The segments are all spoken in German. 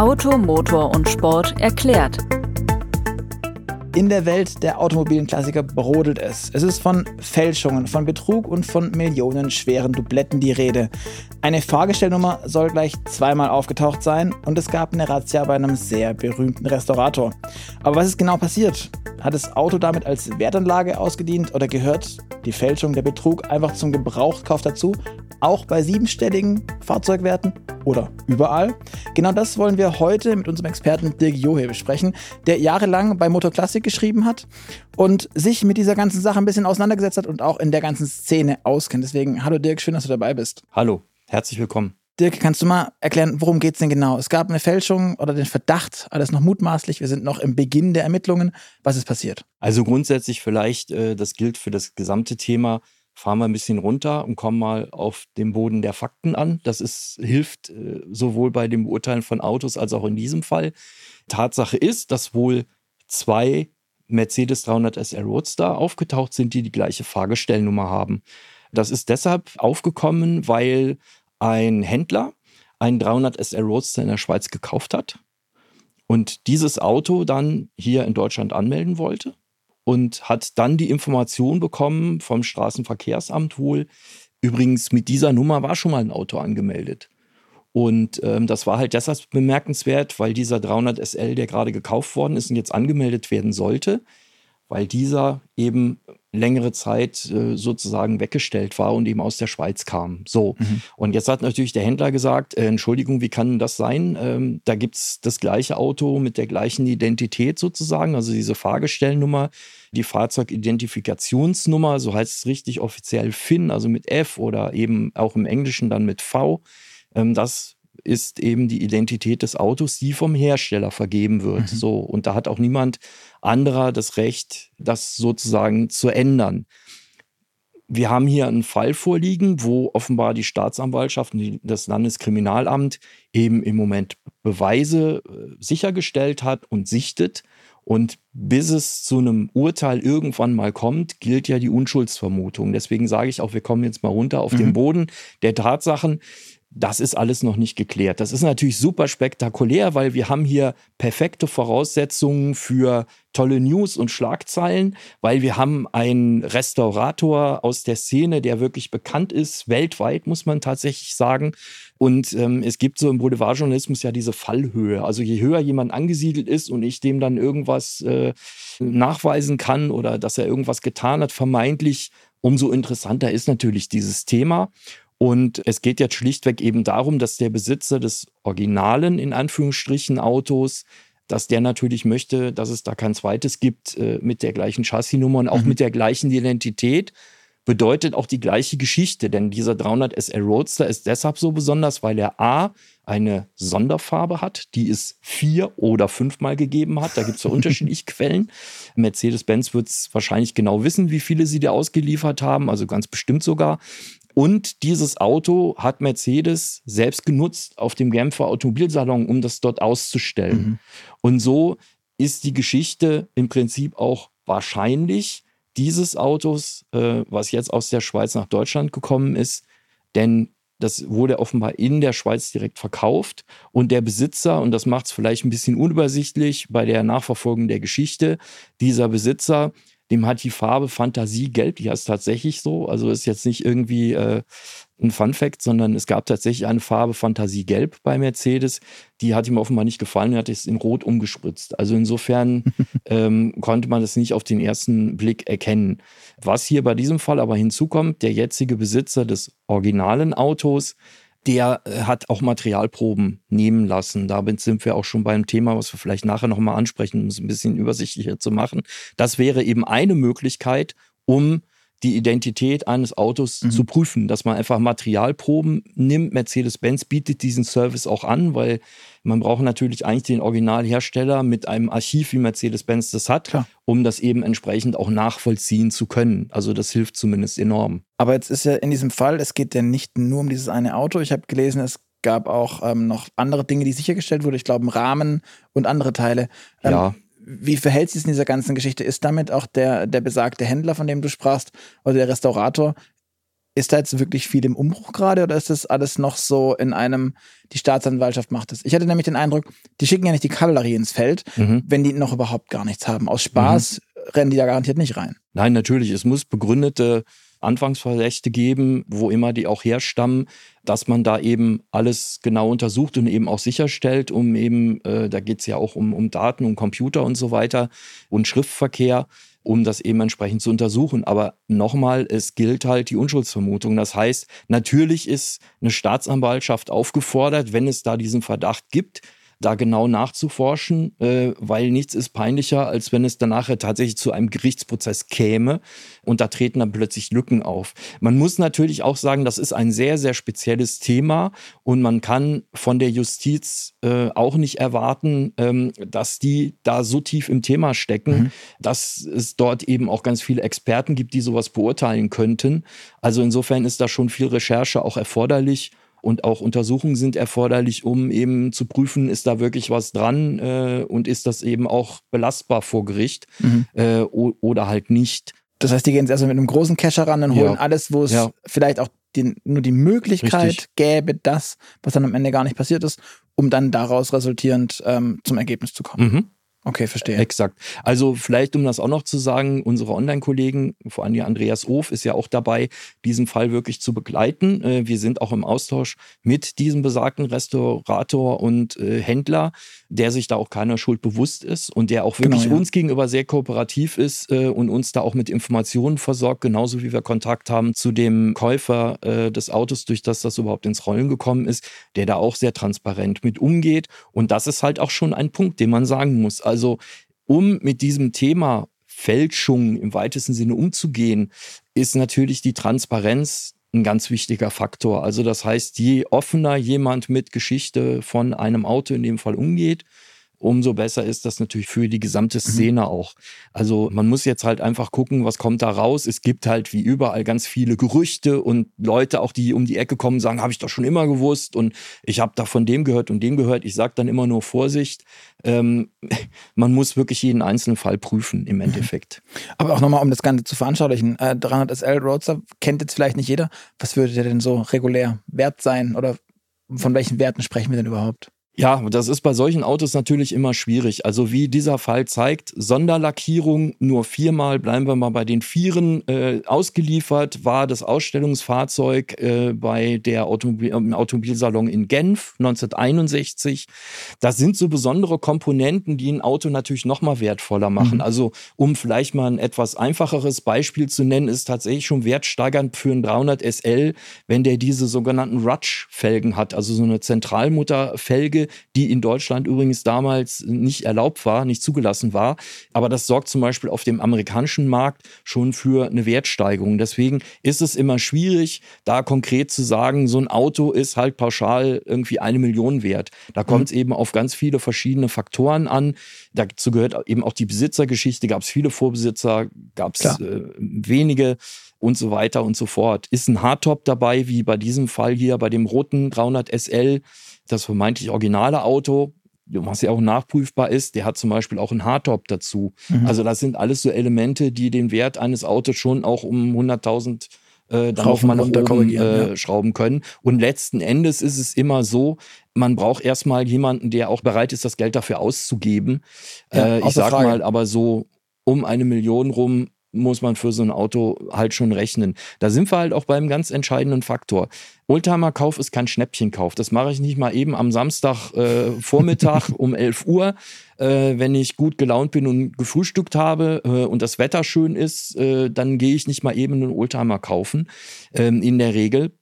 Auto, Motor und Sport erklärt. In der Welt der automobilen Klassiker brodelt es. Es ist von Fälschungen, von Betrug und von millionenschweren Dubletten die Rede. Eine Fahrgestellnummer soll gleich zweimal aufgetaucht sein und es gab eine Razzia bei einem sehr berühmten Restaurator. Aber was ist genau passiert? Hat das Auto damit als Wertanlage ausgedient oder gehört die Fälschung, der Betrug einfach zum Gebrauchskauf dazu? Auch bei siebenstelligen Fahrzeugwerten? oder überall? Genau das wollen wir heute mit unserem Experten Dirk Johe besprechen, der jahrelang bei Motor Classic geschrieben hat und sich mit dieser ganzen Sache ein bisschen auseinandergesetzt hat und auch in der ganzen Szene auskennt. Deswegen, hallo Dirk, schön, dass du dabei bist. Hallo, herzlich willkommen. Dirk, kannst du mal erklären, worum geht es denn genau? Es gab eine Fälschung oder den Verdacht, alles noch mutmaßlich. Wir sind noch im Beginn der Ermittlungen. Was ist passiert? Also grundsätzlich vielleicht, äh, das gilt für das gesamte Thema, fahren wir ein bisschen runter und kommen mal auf den Boden der Fakten an. Das ist, hilft äh, sowohl bei dem Beurteilen von Autos als auch in diesem Fall. Tatsache ist, dass wohl zwei Mercedes 300 SR Roadster aufgetaucht sind, die die gleiche Fahrgestellnummer haben. Das ist deshalb aufgekommen, weil ein Händler einen 300 SR Roadster in der Schweiz gekauft hat und dieses Auto dann hier in Deutschland anmelden wollte und hat dann die Information bekommen vom Straßenverkehrsamt wohl, übrigens mit dieser Nummer war schon mal ein Auto angemeldet. Und ähm, das war halt deshalb bemerkenswert, weil dieser 300 SL, der gerade gekauft worden ist und jetzt angemeldet werden sollte, weil dieser eben längere Zeit äh, sozusagen weggestellt war und eben aus der Schweiz kam. So. Mhm. Und jetzt hat natürlich der Händler gesagt, äh, Entschuldigung, wie kann das sein? Ähm, da gibt es das gleiche Auto mit der gleichen Identität sozusagen, also diese Fahrgestellnummer, die Fahrzeugidentifikationsnummer, so heißt es richtig offiziell FIN, also mit F oder eben auch im Englischen dann mit V. Ähm, das ist eben die Identität des Autos, die vom Hersteller vergeben wird. Mhm. So, und da hat auch niemand anderer das Recht, das sozusagen zu ändern. Wir haben hier einen Fall vorliegen, wo offenbar die Staatsanwaltschaft und das Landeskriminalamt eben im Moment Beweise äh, sichergestellt hat und sichtet. Und bis es zu einem Urteil irgendwann mal kommt, gilt ja die Unschuldsvermutung. Deswegen sage ich auch, wir kommen jetzt mal runter auf mhm. den Boden der Tatsachen das ist alles noch nicht geklärt. Das ist natürlich super spektakulär, weil wir haben hier perfekte Voraussetzungen für tolle News und Schlagzeilen, weil wir haben einen Restaurator aus der Szene, der wirklich bekannt ist, weltweit muss man tatsächlich sagen. Und ähm, es gibt so im Boulevardjournalismus ja diese Fallhöhe. Also je höher jemand angesiedelt ist und ich dem dann irgendwas äh, nachweisen kann oder dass er irgendwas getan hat, vermeintlich, umso interessanter ist natürlich dieses Thema. Und es geht jetzt schlichtweg eben darum, dass der Besitzer des originalen, in Anführungsstrichen, Autos, dass der natürlich möchte, dass es da kein zweites gibt äh, mit der gleichen Chassisnummer und auch mhm. mit der gleichen Identität. Bedeutet auch die gleiche Geschichte, denn dieser 300 SL Roadster ist deshalb so besonders, weil er A, eine Sonderfarbe hat, die es vier oder fünfmal gegeben hat. Da gibt es ja unterschiedliche Quellen. Mercedes-Benz wird es wahrscheinlich genau wissen, wie viele sie da ausgeliefert haben, also ganz bestimmt sogar. Und dieses Auto hat Mercedes selbst genutzt auf dem Genfer Automobilsalon, um das dort auszustellen. Mhm. Und so ist die Geschichte im Prinzip auch wahrscheinlich dieses Autos, äh, was jetzt aus der Schweiz nach Deutschland gekommen ist. Denn das wurde offenbar in der Schweiz direkt verkauft. Und der Besitzer, und das macht es vielleicht ein bisschen unübersichtlich bei der Nachverfolgung der Geschichte, dieser Besitzer dem hat die Farbe Fantasie gelb, die heißt tatsächlich so. Also ist jetzt nicht irgendwie äh, ein Fun Fact, sondern es gab tatsächlich eine Farbe Fantasie gelb bei Mercedes. Die hat ihm offenbar nicht gefallen und hat es in Rot umgespritzt. Also insofern ähm, konnte man das nicht auf den ersten Blick erkennen. Was hier bei diesem Fall aber hinzukommt, der jetzige Besitzer des originalen Autos der äh, hat auch Materialproben nehmen lassen. Damit sind wir auch schon beim Thema, was wir vielleicht nachher nochmal ansprechen, um es ein bisschen übersichtlicher zu machen. Das wäre eben eine Möglichkeit, um die Identität eines Autos mhm. zu prüfen, dass man einfach Materialproben nimmt. Mercedes-Benz bietet diesen Service auch an, weil man braucht natürlich eigentlich den Originalhersteller mit einem Archiv, wie Mercedes-Benz das hat, Klar. um das eben entsprechend auch nachvollziehen zu können. Also das hilft zumindest enorm. Aber jetzt ist ja in diesem Fall, es geht ja nicht nur um dieses eine Auto. Ich habe gelesen, es gab auch ähm, noch andere Dinge, die sichergestellt wurden. Ich glaube, Rahmen und andere Teile. Ähm, ja wie verhält sich in dieser ganzen Geschichte? Ist damit auch der, der besagte Händler, von dem du sprachst, oder der Restaurator, Ist da jetzt wirklich viel im Umbruch gerade oder ist das alles noch so in einem, die Staatsanwaltschaft macht es? Ich hatte nämlich den Eindruck, die schicken ja nicht die Kavallerie ins Feld, mhm. wenn die noch überhaupt gar nichts haben. Aus Spaß mhm. rennen die da garantiert nicht rein. Nein, natürlich. Es muss begründete Anfangsverdächte geben, wo immer die auch herstammen, dass man da eben alles genau untersucht und eben auch sicherstellt, um eben, äh, da geht es ja auch um, um Daten, um Computer und so weiter und Schriftverkehr, um das eben entsprechend zu untersuchen. Aber nochmal, es gilt halt die Unschuldsvermutung. Das heißt, natürlich ist eine Staatsanwaltschaft aufgefordert, wenn es da diesen Verdacht gibt, da genau nachzuforschen, äh, weil nichts ist peinlicher, als wenn es danach tatsächlich zu einem Gerichtsprozess käme und da treten dann plötzlich Lücken auf. Man muss natürlich auch sagen, das ist ein sehr, sehr spezielles Thema und man kann von der Justiz äh, auch nicht erwarten, ähm, dass die da so tief im Thema stecken, mhm. dass es dort eben auch ganz viele Experten gibt, die sowas beurteilen könnten. Also insofern ist da schon viel Recherche auch erforderlich und auch Untersuchungen sind erforderlich, um eben zu prüfen, ist da wirklich was dran äh, und ist das eben auch belastbar vor Gericht mhm. äh, oder halt nicht. Das heißt, die gehen jetzt erstmal mit einem großen Kescher ran und holen ja. alles, wo es ja. vielleicht auch die, nur die Möglichkeit Richtig. gäbe, das, was dann am Ende gar nicht passiert ist, um dann daraus resultierend ähm, zum Ergebnis zu kommen. Mhm. Okay, verstehe. Exakt. Also vielleicht, um das auch noch zu sagen, unsere Online-Kollegen, vor allem Andreas Of, ist ja auch dabei, diesen Fall wirklich zu begleiten. Äh, wir sind auch im Austausch mit diesem besagten Restaurator und äh, Händler, der sich da auch keiner Schuld bewusst ist und der auch wirklich genau, ja. uns gegenüber sehr kooperativ ist äh, und uns da auch mit Informationen versorgt, genauso wie wir Kontakt haben zu dem Käufer des Autos, durch das das überhaupt ins Rollen gekommen ist, der da auch sehr transparent mit umgeht. Und das ist halt auch schon ein Punkt, den man sagen muss also um mit diesem Thema Fälschung im weitesten Sinne umzugehen, ist natürlich die Transparenz ein ganz wichtiger Faktor. Also das heißt, je offener jemand mit Geschichte von einem Auto in dem Fall umgeht, umso besser ist das natürlich für die gesamte mhm. Szene mhm. auch. Also man muss jetzt halt einfach gucken, was kommt da raus. Es gibt halt wie überall ganz viele Gerüchte und Leute auch, die um die Ecke kommen, sagen, habe ich doch schon immer gewusst und ich habe da von dem gehört und dem gehört. Ich sage dann immer nur Vorsicht. Ähm, man muss wirklich jeden einzelnen Fall prüfen im mhm. Endeffekt. Aber auch nochmal, um das Ganze zu veranschaulichen, äh, 300 SL Roadster kennt jetzt vielleicht nicht jeder. Was würde der denn so regulär wert sein oder von welchen Werten sprechen wir denn überhaupt? Ja, das ist bei solchen Autos natürlich immer schwierig. Also wie dieser Fall zeigt, Sonderlackierung nur viermal, bleiben wir mal bei den Vieren, äh, ausgeliefert war das Ausstellungsfahrzeug äh, bei der Automobil im Automobilsalon in Genf 1961. Das sind so besondere Komponenten, die ein Auto natürlich nochmal wertvoller machen. Mhm. Also um vielleicht mal ein etwas einfacheres Beispiel zu nennen, ist tatsächlich schon wertsteigernd für ein 300 SL, wenn der diese sogenannten Rutsch-Felgen hat, also so eine Zentralmutterfelge, die in Deutschland übrigens damals nicht erlaubt war, nicht zugelassen war. Aber das sorgt zum Beispiel auf dem amerikanischen Markt schon für eine Wertsteigerung. Deswegen ist es immer schwierig, da konkret zu sagen, so ein Auto ist halt pauschal irgendwie eine Million wert. Da kommt es mhm. eben auf ganz viele verschiedene Faktoren an. Dazu gehört eben auch die Besitzergeschichte. Gab es viele Vorbesitzer, gab es äh, wenige und so weiter und so fort. Ist ein Hardtop dabei, wie bei diesem Fall hier bei dem roten 300 SL, das vermeintlich originale Auto, was ja auch nachprüfbar ist, der hat zum Beispiel auch einen Hardtop dazu. Mhm. Also das sind alles so Elemente, die den Wert eines Autos schon auch um 100.000 äh, dann mal nach oben äh, ja. schrauben können. Und letzten Endes ist es immer so, man braucht erstmal jemanden, der auch bereit ist, das Geld dafür auszugeben. Ja, äh, ich sag Frage. mal, aber so um eine Million rum muss man für so ein Auto halt schon rechnen. Da sind wir halt auch beim ganz entscheidenden Faktor. Oldtimer-Kauf ist kein Schnäppchenkauf. Das mache ich nicht mal eben am Samstag äh, Vormittag um 11 Uhr, äh, wenn ich gut gelaunt bin und gefrühstückt habe äh, und das Wetter schön ist, äh, dann gehe ich nicht mal eben einen Oldtimer kaufen. Ähm, in der Regel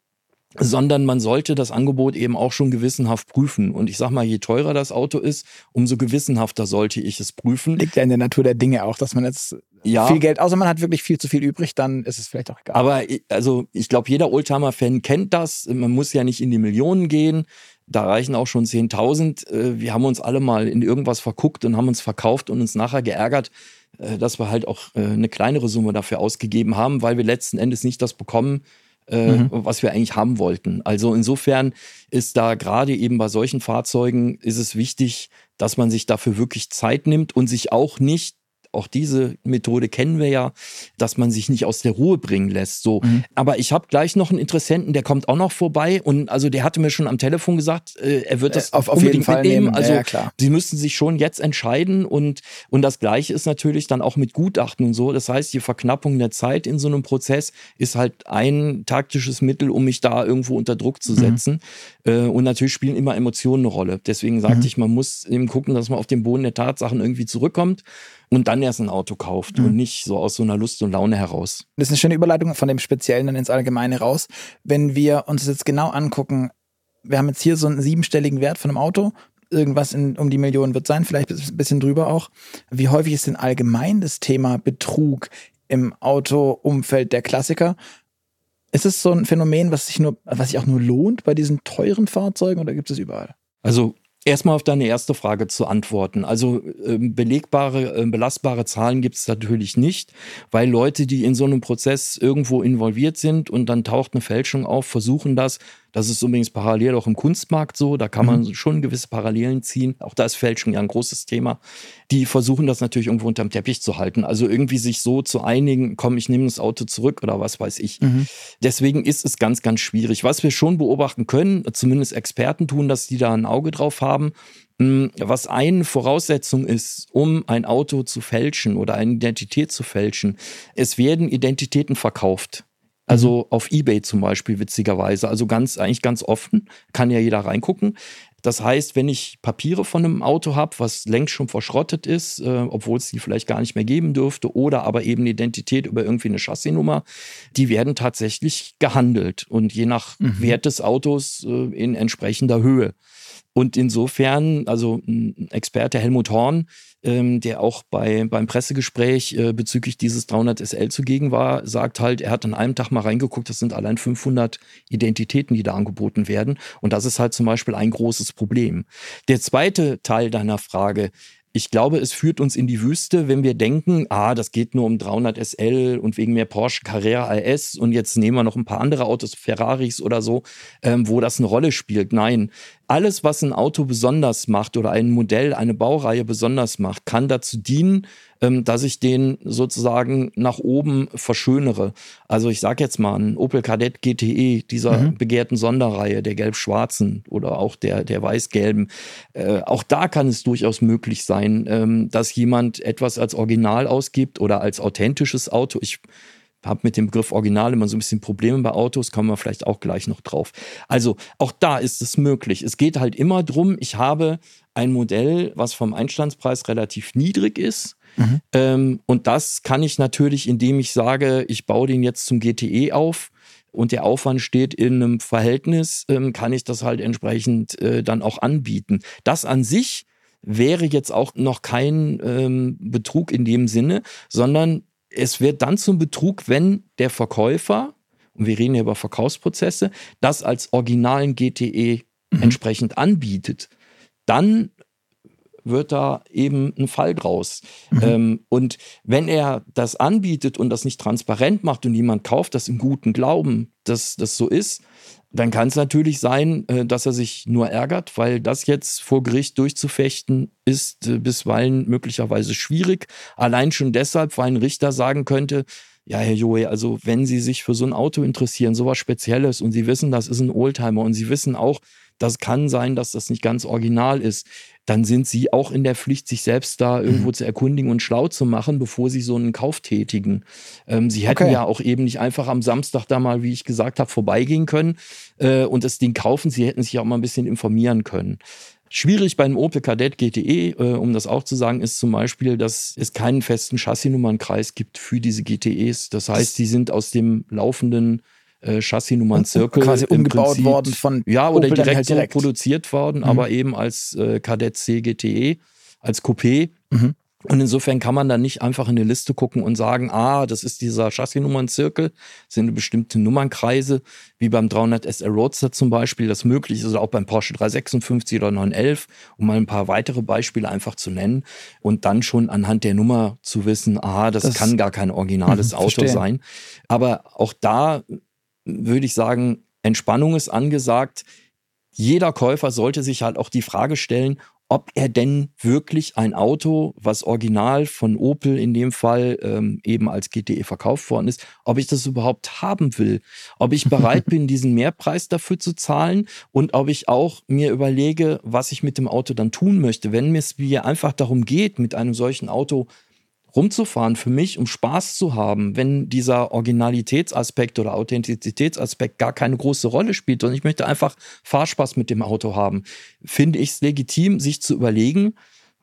sondern man sollte das Angebot eben auch schon gewissenhaft prüfen. Und ich sag mal, je teurer das Auto ist, umso gewissenhafter sollte ich es prüfen. Liegt ja in der Natur der Dinge auch, dass man jetzt ja. viel Geld, außer man hat wirklich viel zu viel übrig, dann ist es vielleicht auch egal. Aber also ich glaube, jeder Oldtimer-Fan kennt das. Man muss ja nicht in die Millionen gehen. Da reichen auch schon 10.000. Äh, wir haben uns alle mal in irgendwas verguckt und haben uns verkauft und uns nachher geärgert, äh, dass wir halt auch äh, eine kleinere Summe dafür ausgegeben haben, weil wir letzten Endes nicht das bekommen, äh, mhm. was wir eigentlich haben wollten. Also insofern ist da gerade eben bei solchen Fahrzeugen ist es wichtig, dass man sich dafür wirklich Zeit nimmt und sich auch nicht Auch diese Methode kennen wir ja, dass man sich nicht aus der Ruhe bringen lässt. So, mhm. aber ich habe gleich noch einen Interessenten, der kommt auch noch vorbei und also der hatte mir schon am Telefon gesagt, äh, er wird das äh, auf, auf jeden Fall mitnehmen. Nehmen. Also ja, klar. sie müssen sich schon jetzt entscheiden und und das Gleiche ist natürlich dann auch mit Gutachten und so. Das heißt, die Verknappung der Zeit in so einem Prozess ist halt ein taktisches Mittel, um mich da irgendwo unter Druck zu mhm. setzen. Mhm. und natürlich spielen immer Emotionen eine Rolle. Deswegen sagte mhm. ich, man muss eben gucken, dass man auf den Boden der Tatsachen irgendwie zurückkommt und dann erst ein Auto kauft mhm. und nicht so aus so einer Lust und Laune heraus. Das ist eine schöne Überleitung von dem Speziellen dann ins Allgemeine raus. Wenn wir uns das jetzt genau angucken, wir haben jetzt hier so einen siebenstelligen Wert von einem Auto. Irgendwas in, um die Millionen wird sein, vielleicht ein bisschen drüber auch. Wie häufig ist denn allgemein das Thema Betrug im Autoumfeld der Klassiker? Ist es so ein Phänomen, was sich nur, was sich auch nur lohnt bei diesen teuren Fahrzeugen oder gibt es überall? Also Erstmal auf deine erste Frage zu antworten. Also äh, belegbare, äh, belastbare Zahlen gibt es natürlich nicht, weil Leute, die in so einem Prozess irgendwo involviert sind und dann taucht eine Fälschung auf, versuchen das das ist übrigens parallel auch im Kunstmarkt so. Da kann man mhm. schon gewisse Parallelen ziehen. Auch da ist Fälschung ja ein großes Thema. Die versuchen das natürlich irgendwo unterm Teppich zu halten. Also irgendwie sich so zu einigen, komm, ich nehme das Auto zurück oder was weiß ich. Mhm. Deswegen ist es ganz, ganz schwierig. Was wir schon beobachten können, zumindest Experten tun, dass die da ein Auge drauf haben. Hm, was eine Voraussetzung ist, um ein Auto zu fälschen oder eine Identität zu fälschen, es werden Identitäten verkauft. Also auf Ebay zum Beispiel, witzigerweise. Also ganz, eigentlich ganz offen, kann ja jeder reingucken. Das heißt, wenn ich Papiere von einem Auto habe, was längst schon verschrottet ist, äh, obwohl es die vielleicht gar nicht mehr geben dürfte, oder aber eben eine Identität über irgendwie eine Chassisnummer, die werden tatsächlich gehandelt und je nach mhm. Wert des Autos äh, in entsprechender Höhe. Und insofern, also ein Experte Helmut Horn, ähm, der auch bei, beim Pressegespräch äh, bezüglich dieses 300 SL zugegen war, sagt halt, er hat an einem Tag mal reingeguckt, das sind allein 500 Identitäten, die da angeboten werden. Und das ist halt zum Beispiel ein großes Problem. Der zweite Teil deiner Frage, ich glaube, es führt uns in die Wüste, wenn wir denken, ah, das geht nur um 300 SL und wegen mehr Porsche Carrera RS und jetzt nehmen wir noch ein paar andere Autos, Ferraris oder so, ähm, wo das eine Rolle spielt. Nein, alles, was ein Auto besonders macht oder ein Modell, eine Baureihe besonders macht, kann dazu dienen, ähm, dass ich den sozusagen nach oben verschönere. Also ich sage jetzt mal, ein Opel Kadett GTE, dieser mhm. begehrten Sonderreihe, der gelb-schwarzen oder auch der, der weiß-gelben, äh, auch da kann es durchaus möglich sein, ähm, dass jemand etwas als Original ausgibt oder als authentisches Auto. Ich habe mit dem Begriff Original immer so ein bisschen Probleme bei Autos, kommen wir vielleicht auch gleich noch drauf. Also auch da ist es möglich. Es geht halt immer drum, ich habe ein Modell, was vom Einstandspreis relativ niedrig ist. Mhm. Ähm, und das kann ich natürlich, indem ich sage, ich baue den jetzt zum GTE auf und der Aufwand steht in einem Verhältnis, ähm, kann ich das halt entsprechend äh, dann auch anbieten. Das an sich wäre jetzt auch noch kein ähm, Betrug in dem Sinne, sondern es wird dann zum Betrug, wenn der Verkäufer, und wir reden ja über Verkaufsprozesse, das als originalen GTE mhm. entsprechend anbietet. Dann wird da eben ein Fall draus. Mhm. Ähm, und wenn er das anbietet und das nicht transparent macht und jemand kauft das im guten Glauben, dass das so ist, dann kann es natürlich sein, äh, dass er sich nur ärgert, weil das jetzt vor Gericht durchzufechten ist äh, bisweilen möglicherweise schwierig. Allein schon deshalb, weil ein Richter sagen könnte, ja, Herr Joey, also wenn Sie sich für so ein Auto interessieren, sowas Spezielles und Sie wissen, das ist ein Oldtimer und Sie wissen auch, das kann sein, dass das nicht ganz original ist, dann sind sie auch in der Pflicht, sich selbst da irgendwo mhm. zu erkundigen und schlau zu machen, bevor sie so einen Kauf tätigen. Ähm, sie hätten okay. ja auch eben nicht einfach am Samstag da mal, wie ich gesagt habe, vorbeigehen können äh, und das Ding kaufen. Sie hätten sich auch mal ein bisschen informieren können. Schwierig bei einem Opel Kadett GTE, äh, um das auch zu sagen, ist zum Beispiel, dass es keinen festen Chassisnummernkreis gibt für diese GTEs. Das heißt, die sind aus dem laufenden äh, Chassisnummern Zirkel. Quasi umgebaut Prinzip, worden von Ja, oder direkt, halt direkt. So produziert worden, mhm. aber eben als äh, Kadett C GTE, als Coupé. Mhm. Und insofern kann man dann nicht einfach in eine Liste gucken und sagen, ah, das ist dieser Chassisnummernzirkel, sind bestimmte Nummernkreise, wie beim 300 SL Roadster zum Beispiel, das möglich ist, oder auch beim Porsche 356 oder 911, um mal ein paar weitere Beispiele einfach zu nennen und dann schon anhand der Nummer zu wissen, ah, das, das kann gar kein originales mh, Auto verstehen. sein. Aber auch da würde ich sagen, Entspannung ist angesagt. Jeder Käufer sollte sich halt auch die Frage stellen, ob er denn wirklich ein Auto, was original von Opel in dem Fall ähm, eben als GTE verkauft worden ist, ob ich das überhaupt haben will, ob ich bereit bin, diesen Mehrpreis dafür zu zahlen und ob ich auch mir überlege, was ich mit dem Auto dann tun möchte. Wenn es mir einfach darum geht, mit einem solchen Auto rumzufahren für mich, um Spaß zu haben, wenn dieser Originalitätsaspekt oder Authentizitätsaspekt gar keine große Rolle spielt und ich möchte einfach Fahrspaß mit dem Auto haben, finde ich es legitim, sich zu überlegen,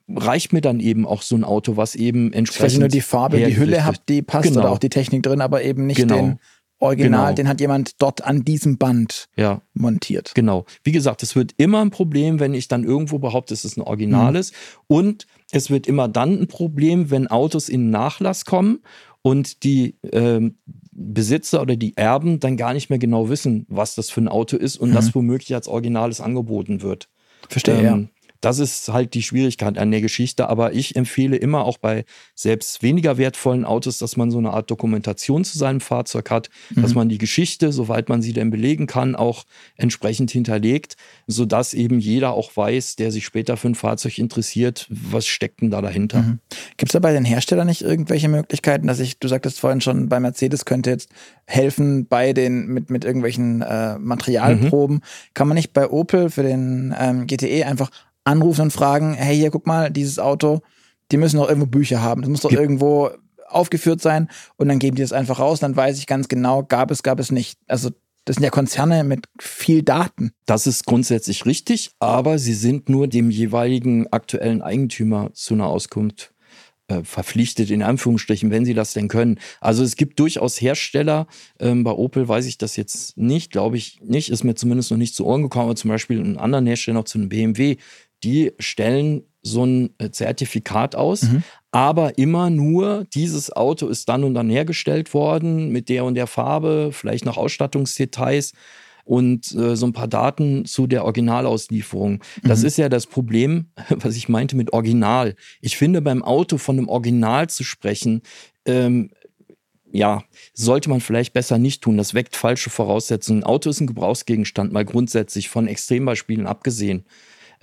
reicht mir dann eben auch so ein Auto, was eben entsprechend. Vielleicht nur die Farbe, die Hülle hat, die passt genau. oder auch die Technik drin, aber eben nicht genau. den Original, genau. den hat jemand dort an diesem Band ja. montiert. Genau. Wie gesagt, es wird immer ein Problem, wenn ich dann irgendwo behaupte, es ist ein Originales. Mhm. Und es wird immer dann ein Problem, wenn Autos in Nachlass kommen und die äh, Besitzer oder die Erben dann gar nicht mehr genau wissen, was das für ein Auto ist und mhm. das womöglich als Originales angeboten wird. Verstehe, ähm, ja. Das ist halt die Schwierigkeit an der Geschichte. Aber ich empfehle immer auch bei selbst weniger wertvollen Autos, dass man so eine Art Dokumentation zu seinem Fahrzeug hat, mhm. dass man die Geschichte, soweit man sie denn belegen kann, auch entsprechend hinterlegt, sodass eben jeder auch weiß, der sich später für ein Fahrzeug interessiert, was steckt denn da dahinter. Mhm. Gibt es da bei den Herstellern nicht irgendwelche Möglichkeiten, dass ich, du sagtest vorhin schon, bei Mercedes könnte jetzt helfen bei den, mit, mit irgendwelchen äh, Materialproben. Mhm. Kann man nicht bei Opel für den ähm, GTE einfach anrufen und fragen, hey, hier, guck mal, dieses Auto, die müssen doch irgendwo Bücher haben. Das muss doch ja. irgendwo aufgeführt sein und dann geben die das einfach raus. Dann weiß ich ganz genau, gab es, gab es nicht. Also das sind ja Konzerne mit viel Daten. Das ist grundsätzlich richtig, aber sie sind nur dem jeweiligen aktuellen Eigentümer zu einer Auskunft äh, verpflichtet, in Anführungsstrichen, wenn sie das denn können. Also es gibt durchaus Hersteller, ähm, bei Opel weiß ich das jetzt nicht, glaube ich nicht, ist mir zumindest noch nicht zu Ohren gekommen, aber zum Beispiel einen anderen Hersteller noch zu einem BMW, die stellen so ein äh, Zertifikat aus, mhm. aber immer nur, dieses Auto ist dann und dann hergestellt worden mit der und der Farbe, vielleicht noch Ausstattungsdetails und äh, so ein paar Daten zu der Originalauslieferung. Das mhm. ist ja das Problem, was ich meinte mit Original. Ich finde, beim Auto von einem Original zu sprechen, ähm, ja, sollte man vielleicht besser nicht tun. Das weckt falsche Voraussetzungen. Ein Auto ist ein Gebrauchsgegenstand, mal grundsätzlich von Extrembeispielen abgesehen.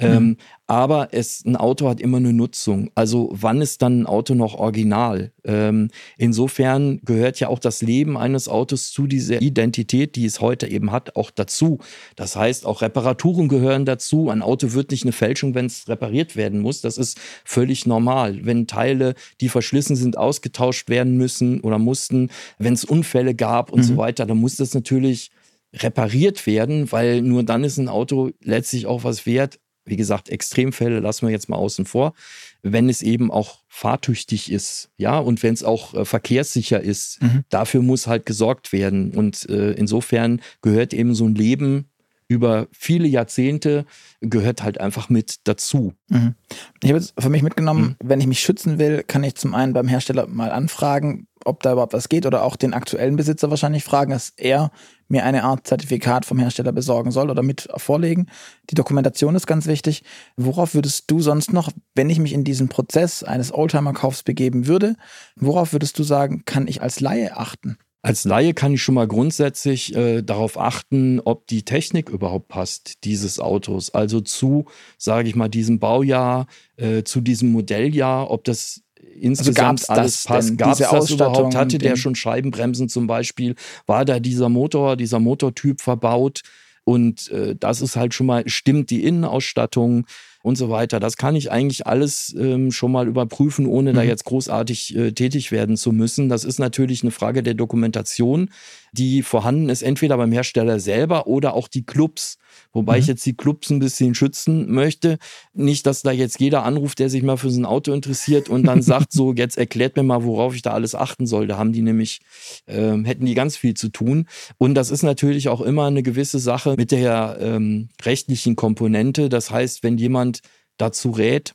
Mhm. Ähm, aber es, ein Auto hat immer eine Nutzung. Also wann ist dann ein Auto noch original? Ähm, insofern gehört ja auch das Leben eines Autos zu dieser Identität, die es heute eben hat, auch dazu. Das heißt, auch Reparaturen gehören dazu. Ein Auto wird nicht eine Fälschung, wenn es repariert werden muss. Das ist völlig normal. Wenn Teile, die verschlissen sind, ausgetauscht werden müssen oder mussten, wenn es Unfälle gab und mhm. so weiter, dann muss das natürlich repariert werden, weil nur dann ist ein Auto letztlich auch was wert, wie gesagt, Extremfälle lassen wir jetzt mal außen vor. Wenn es eben auch fahrtüchtig ist, ja, und wenn es auch äh, verkehrssicher ist, mhm. dafür muss halt gesorgt werden. Und äh, insofern gehört eben so ein Leben über viele Jahrzehnte gehört halt einfach mit dazu. Mhm. Ich habe jetzt für mich mitgenommen, mhm. wenn ich mich schützen will, kann ich zum einen beim Hersteller mal anfragen, ob da überhaupt was geht oder auch den aktuellen Besitzer wahrscheinlich fragen, dass er mir eine Art Zertifikat vom Hersteller besorgen soll oder mit vorlegen. Die Dokumentation ist ganz wichtig. Worauf würdest du sonst noch, wenn ich mich in diesen Prozess eines Oldtimer-Kaufs begeben würde, worauf würdest du sagen, kann ich als Laie achten? Als Laie kann ich schon mal grundsätzlich äh, darauf achten, ob die Technik überhaupt passt dieses Autos. Also zu, sage ich mal, diesem Baujahr, äh, zu diesem Modelljahr, ob das insgesamt also alles passt. Gab es das überhaupt? Hatte der schon Scheibenbremsen zum Beispiel? War da dieser Motor, dieser Motortyp verbaut? Und äh, das ist halt schon mal, stimmt die Innenausstattung und so weiter. Das kann ich eigentlich alles ähm, schon mal überprüfen, ohne mhm. da jetzt großartig äh, tätig werden zu müssen. Das ist natürlich eine Frage der Dokumentation, die vorhanden ist, entweder beim Hersteller selber oder auch die Clubs. Wobei mhm. ich jetzt die Clubs ein bisschen schützen möchte. Nicht, dass da jetzt jeder anruft, der sich mal für so ein Auto interessiert und dann sagt so, jetzt erklärt mir mal, worauf ich da alles achten soll. Da haben die nämlich, äh, hätten die ganz viel zu tun. Und das ist natürlich auch immer eine gewisse Sache mit der ähm, rechtlichen Komponente. Das heißt, wenn jemand dazu rät,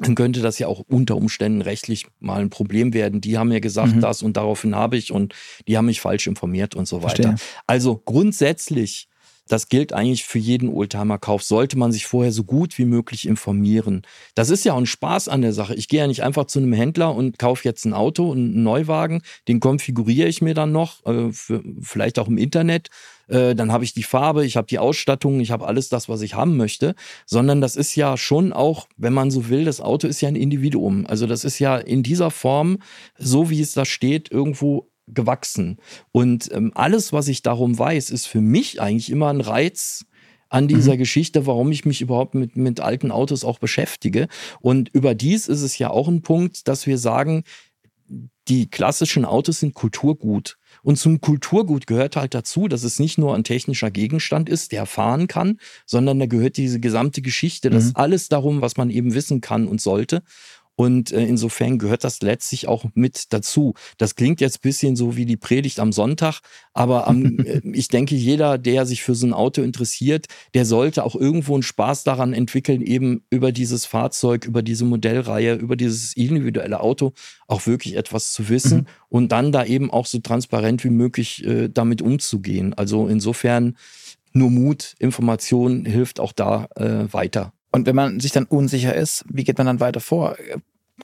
dann könnte das ja auch unter Umständen rechtlich mal ein Problem werden. Die haben mir gesagt, mhm. das und daraufhin habe ich und die haben mich falsch informiert und so weiter. Verstehe. Also grundsätzlich das gilt eigentlich für jeden Oldtimer-Kauf, sollte man sich vorher so gut wie möglich informieren. Das ist ja auch ein Spaß an der Sache. Ich gehe ja nicht einfach zu einem Händler und kaufe jetzt ein Auto, einen Neuwagen, den konfiguriere ich mir dann noch, äh, für, vielleicht auch im Internet. Äh, dann habe ich die Farbe, ich habe die Ausstattung, ich habe alles das, was ich haben möchte, sondern das ist ja schon auch, wenn man so will, das Auto ist ja ein Individuum. Also das ist ja in dieser Form, so wie es da steht, irgendwo gewachsen. Und ähm, alles, was ich darum weiß, ist für mich eigentlich immer ein Reiz, an dieser mhm. Geschichte, warum ich mich überhaupt mit, mit alten Autos auch beschäftige. Und überdies ist es ja auch ein Punkt, dass wir sagen, die klassischen Autos sind Kulturgut. Und zum Kulturgut gehört halt dazu, dass es nicht nur ein technischer Gegenstand ist, der fahren kann, sondern da gehört diese gesamte Geschichte, das mhm. alles darum, was man eben wissen kann und sollte. Und äh, insofern gehört das letztlich auch mit dazu. Das klingt jetzt ein bisschen so wie die Predigt am Sonntag, aber am, äh, ich denke, jeder, der sich für so ein Auto interessiert, der sollte auch irgendwo einen Spaß daran entwickeln, eben über dieses Fahrzeug, über diese Modellreihe, über dieses individuelle Auto auch wirklich etwas zu wissen mhm. und dann da eben auch so transparent wie möglich äh, damit umzugehen. Also insofern nur Mut, Information hilft auch da äh, weiter. Und wenn man sich dann unsicher ist, wie geht man dann weiter vor?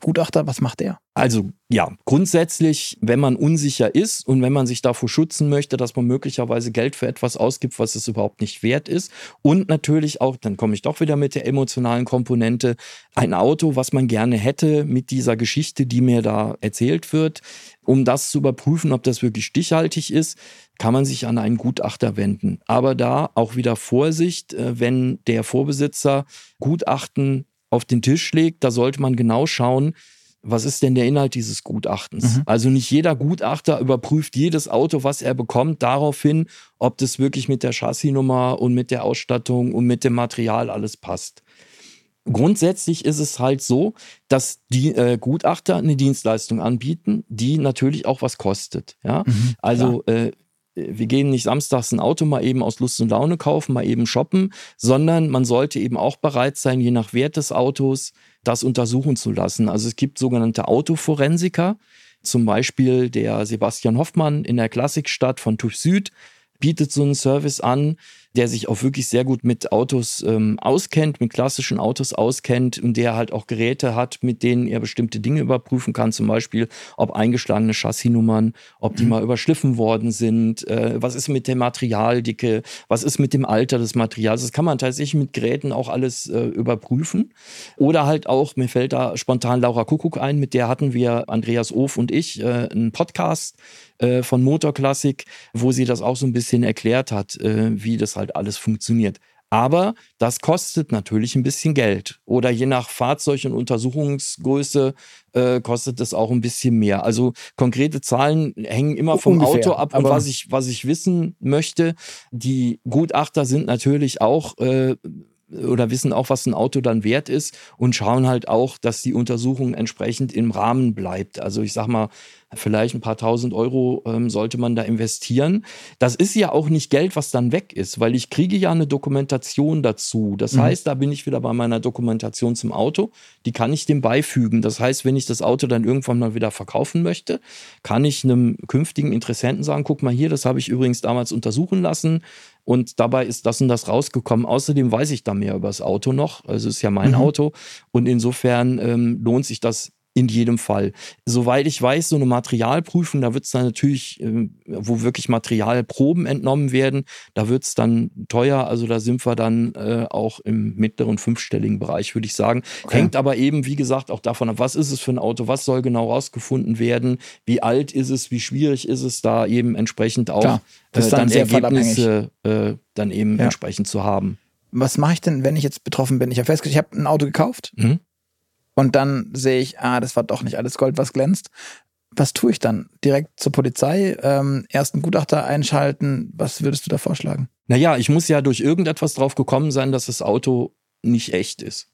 Gutachter, was macht der? Also ja, grundsätzlich, wenn man unsicher ist und wenn man sich davor schützen möchte, dass man möglicherweise Geld für etwas ausgibt, was es überhaupt nicht wert ist. Und natürlich auch, dann komme ich doch wieder mit der emotionalen Komponente, ein Auto, was man gerne hätte mit dieser Geschichte, die mir da erzählt wird. Um das zu überprüfen, ob das wirklich stichhaltig ist, kann man sich an einen Gutachter wenden. Aber da auch wieder Vorsicht, äh, wenn der Vorbesitzer Gutachten auf den Tisch legt, da sollte man genau schauen, was ist denn der Inhalt dieses Gutachtens? Mhm. Also nicht jeder Gutachter überprüft jedes Auto, was er bekommt, daraufhin, ob das wirklich mit der Chassisnummer und mit der Ausstattung und mit dem Material alles passt. Grundsätzlich ist es halt so, dass die äh, Gutachter eine Dienstleistung anbieten, die natürlich auch was kostet. Ja? Mhm, also äh, wir gehen nicht samstags ein Auto mal eben aus Lust und Laune kaufen, mal eben shoppen, sondern man sollte eben auch bereit sein, je nach Wert des Autos, das untersuchen zu lassen. Also es gibt sogenannte Autoforensiker, zum Beispiel der Sebastian Hoffmann in der Klassikstadt von TÜV Süd bietet so einen Service an, der sich auch wirklich sehr gut mit Autos ähm, auskennt, mit klassischen Autos auskennt und der halt auch Geräte hat, mit denen er bestimmte Dinge überprüfen kann, zum Beispiel ob eingeschlagene Chassisnummern, ob die mhm. mal überschliffen worden sind, äh, was ist mit der Materialdicke, was ist mit dem Alter des Materials. Das kann man tatsächlich mit Geräten auch alles äh, überprüfen. Oder halt auch, mir fällt da spontan Laura Kuckuck ein, mit der hatten wir, Andreas Of und ich, äh, einen Podcast äh, von Motorklassik, wo sie das auch so ein bisschen erklärt hat, äh, wie das halt alles funktioniert. Aber das kostet natürlich ein bisschen Geld. Oder je nach Fahrzeug und Untersuchungsgröße äh, kostet es auch ein bisschen mehr. Also konkrete Zahlen hängen immer vom Ungefähr, Auto ab und was ich, was ich wissen möchte. Die Gutachter sind natürlich auch äh, oder wissen auch, was ein Auto dann wert ist und schauen halt auch, dass die Untersuchung entsprechend im Rahmen bleibt. Also ich sag mal, vielleicht ein paar tausend Euro ähm, sollte man da investieren. Das ist ja auch nicht Geld, was dann weg ist, weil ich kriege ja eine Dokumentation dazu. Das mhm. heißt, da bin ich wieder bei meiner Dokumentation zum Auto. Die kann ich dem beifügen. Das heißt, wenn ich das Auto dann irgendwann mal wieder verkaufen möchte, kann ich einem künftigen Interessenten sagen, guck mal hier, das habe ich übrigens damals untersuchen lassen. Und dabei ist das und das rausgekommen. Außerdem weiß ich da mehr über das Auto noch. Also es ist ja mein mhm. Auto. Und insofern ähm, lohnt sich das in jedem Fall. Soweit ich weiß, so eine Materialprüfung, da wird es dann natürlich, äh, wo wirklich Materialproben entnommen werden, da wird es dann teuer. Also da sind wir dann äh, auch im mittleren fünfstelligen Bereich, würde ich sagen. Okay. Hängt aber eben, wie gesagt, auch davon ab, was ist es für ein Auto, was soll genau rausgefunden werden, wie alt ist es, wie schwierig ist es, da eben entsprechend auch Klar, äh, dann, dann Ergebnisse äh, dann eben ja. entsprechend zu haben. Was mache ich denn, wenn ich jetzt betroffen bin? Ich habe festgestellt, ich habe ein Auto gekauft. Mhm und dann sehe ich, ah, das war doch nicht alles Gold, was glänzt. Was tue ich dann? Direkt zur Polizei, ähm, ersten Gutachter einschalten? Was würdest du da vorschlagen? Naja, ich muss ja durch irgendetwas drauf gekommen sein, dass das Auto nicht echt ist.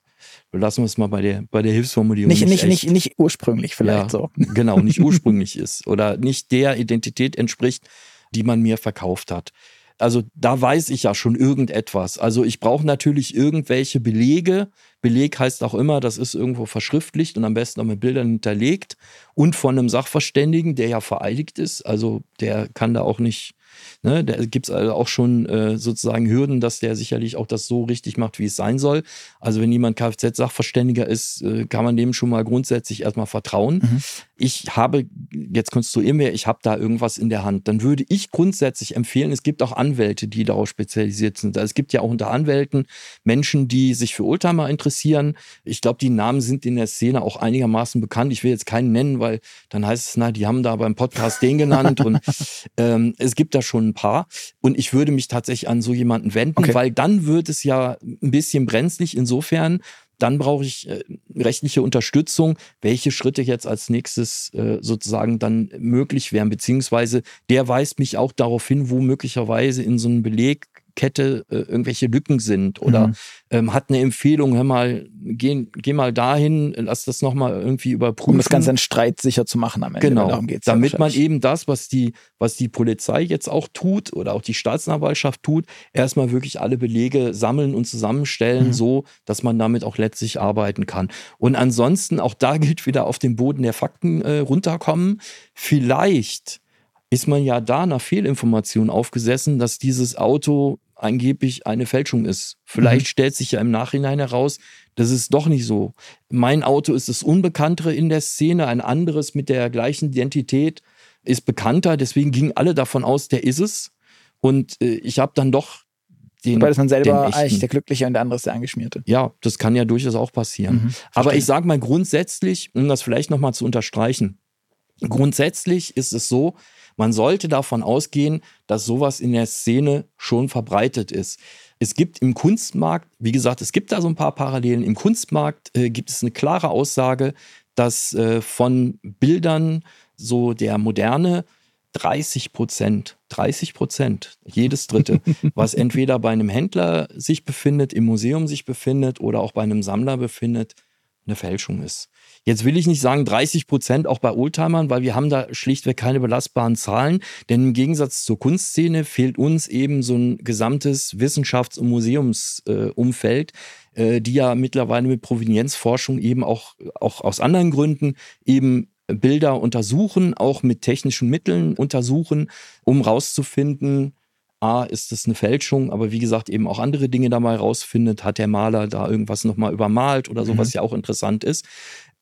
Lassen wir es mal bei der, bei der Hilfsformulierung. Nicht, nicht, nicht, nicht, nicht ursprünglich vielleicht ja, so. Genau, nicht ursprünglich ist oder nicht der Identität entspricht, die man mir verkauft hat. Also da weiß ich ja schon irgendetwas. Also ich brauche natürlich irgendwelche Belege, Beleg heißt auch immer, das ist irgendwo verschriftlicht und am besten auch mit Bildern hinterlegt und von einem Sachverständigen, der ja vereidigt ist. Also der kann da auch nicht Ne? Da gibt es also auch schon äh, sozusagen Hürden, dass der sicherlich auch das so richtig macht, wie es sein soll. Also wenn jemand Kfz-Sachverständiger ist, äh, kann man dem schon mal grundsätzlich erstmal vertrauen. Mhm. Ich habe, jetzt konstruieren wir, ich habe da irgendwas in der Hand. Dann würde ich grundsätzlich empfehlen, es gibt auch Anwälte, die darauf spezialisiert sind. Also es gibt ja auch unter Anwälten Menschen, die sich für Oldtimer interessieren. Ich glaube, die Namen sind in der Szene auch einigermaßen bekannt. Ich will jetzt keinen nennen, weil dann heißt es, na, die haben da beim Podcast den genannt. und ähm, es gibt da schon ein paar. Und ich würde mich tatsächlich an so jemanden wenden, okay. weil dann wird es ja ein bisschen brenzlig insofern, dann brauche ich äh, rechtliche Unterstützung, welche Schritte jetzt als nächstes äh, sozusagen dann möglich wären, beziehungsweise der weist mich auch darauf hin, wo möglicherweise in so einem Beleg Kette äh, irgendwelche Lücken sind oder mhm. ähm, hat eine Empfehlung, hör mal, geh, geh mal dahin, lass das nochmal irgendwie überprüfen. Um das Ganze dann streitsicher zu machen am Ende. Genau, darum geht's damit ja man eben das, was die, was die Polizei jetzt auch tut oder auch die Staatsanwaltschaft tut, erstmal wirklich alle Belege sammeln und zusammenstellen, mhm. so dass man damit auch letztlich arbeiten kann. Und ansonsten, auch da gilt wieder auf den Boden der Fakten äh, runterkommen. Vielleicht ist man ja da nach Fehlinformationen aufgesessen, dass dieses Auto angeblich eine Fälschung ist. Vielleicht mhm. stellt sich ja im Nachhinein heraus, das ist doch nicht so. Mein Auto ist das Unbekanntere in der Szene, ein anderes mit der gleichen Identität ist bekannter, deswegen gingen alle davon aus, der ist es. Und äh, ich habe dann doch den. Wobei ist man selber eigentlich der Glückliche und der andere ist der Angeschmierte. Ja, das kann ja durchaus auch passieren. Mhm, Aber ich sage mal grundsätzlich, um das vielleicht nochmal zu unterstreichen, grundsätzlich ist es so, man sollte davon ausgehen, dass sowas in der Szene schon verbreitet ist. Es gibt im Kunstmarkt, wie gesagt, es gibt da so ein paar Parallelen. Im Kunstmarkt äh, gibt es eine klare Aussage, dass äh, von Bildern so der moderne 30 Prozent, 30 Prozent, jedes dritte, was entweder bei einem Händler sich befindet, im Museum sich befindet oder auch bei einem Sammler befindet, eine Fälschung ist. Jetzt will ich nicht sagen 30 Prozent auch bei Oldtimern, weil wir haben da schlichtweg keine belastbaren Zahlen. Denn im Gegensatz zur Kunstszene fehlt uns eben so ein gesamtes Wissenschafts- und Museumsumfeld, äh, die ja mittlerweile mit Provenienzforschung eben auch, auch aus anderen Gründen eben Bilder untersuchen, auch mit technischen Mitteln untersuchen, um rauszufinden, A, ist das eine Fälschung, aber wie gesagt, eben auch andere Dinge da mal rausfindet. Hat der Maler da irgendwas nochmal übermalt oder so, mhm. was ja auch interessant ist.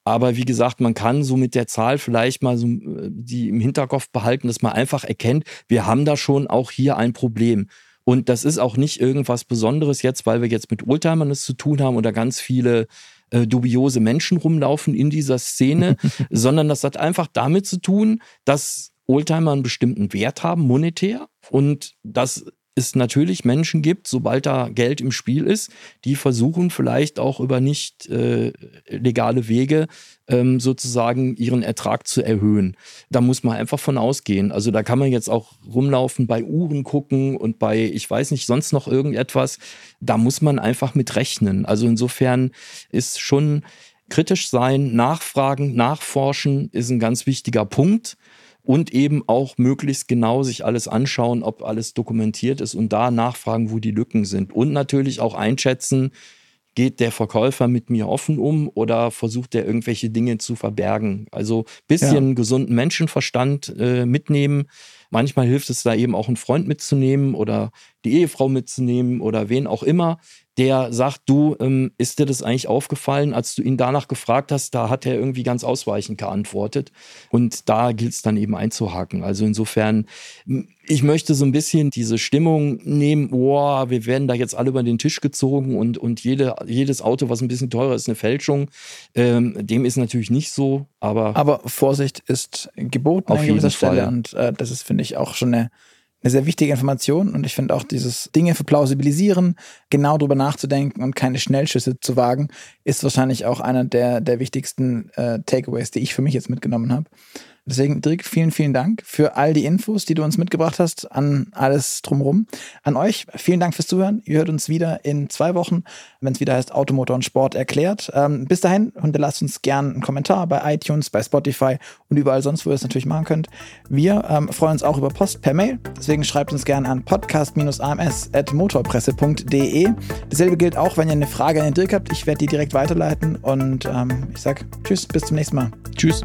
Aber wie gesagt, man kann so mit der Zahl vielleicht mal so äh, die im Hinterkopf behalten, dass man einfach erkennt, wir haben da schon auch hier ein Problem. Und das ist auch nicht irgendwas Besonderes jetzt, weil wir jetzt mit Oldtimern es zu tun haben oder ganz viele äh, dubiose Menschen rumlaufen in dieser Szene, sondern das hat einfach damit zu tun, dass Oldtimer einen bestimmten Wert haben, monetär. Und das es natürlich Menschen gibt, sobald da Geld im Spiel ist, die versuchen vielleicht auch über nicht äh, legale Wege ähm, sozusagen ihren Ertrag zu erhöhen. Da muss man einfach von ausgehen. Also da kann man jetzt auch rumlaufen, bei Uhren gucken und bei, ich weiß nicht, sonst noch irgendetwas. Da muss man einfach mit rechnen. Also insofern ist schon kritisch sein, nachfragen, nachforschen ist ein ganz wichtiger Punkt und eben auch möglichst genau sich alles anschauen, ob alles dokumentiert ist und da nachfragen, wo die Lücken sind. Und natürlich auch einschätzen, geht der Verkäufer mit mir offen um oder versucht er irgendwelche Dinge zu verbergen? Also bisschen ja. gesunden Menschenverstand äh, mitnehmen. Manchmal hilft es da eben auch einen Freund mitzunehmen oder die Ehefrau mitzunehmen oder wen auch immer, der sagt, du, ähm, ist dir das eigentlich aufgefallen, als du ihn danach gefragt hast, da hat er irgendwie ganz ausweichend geantwortet. Und da gilt es dann eben einzuhaken. Also insofern, ich möchte so ein bisschen diese Stimmung nehmen, oh, wir werden da jetzt alle über den Tisch gezogen und, und jede, jedes Auto, was ein bisschen teurer ist, eine Fälschung. Ähm, dem ist natürlich nicht so, aber. Aber Vorsicht ist geboten auf an gewisser Stelle. Und äh, das ist, finde ich, auch schon eine eine sehr wichtige Information und ich finde auch dieses Dinge für plausibilisieren, genau drüber nachzudenken und keine Schnellschüsse zu wagen, ist wahrscheinlich auch einer der, der wichtigsten äh, Takeaways, die ich für mich jetzt mitgenommen habe. Deswegen, Dirk, vielen, vielen Dank für all die Infos, die du uns mitgebracht hast, an alles drumherum. An euch, vielen Dank fürs Zuhören. Ihr hört uns wieder in zwei Wochen, wenn es wieder heißt Automotor und Sport erklärt. Ähm, bis dahin hinterlasst uns gerne einen Kommentar bei iTunes, bei Spotify und überall sonst, wo ihr es natürlich machen könnt. Wir ähm, freuen uns auch über Post per Mail. Deswegen schreibt uns gerne an podcast-ams.motorpresse.de. Dasselbe gilt auch, wenn ihr eine Frage an den Dirk habt. Ich werde die direkt weiterleiten und ähm, ich sage Tschüss, bis zum nächsten Mal. Tschüss.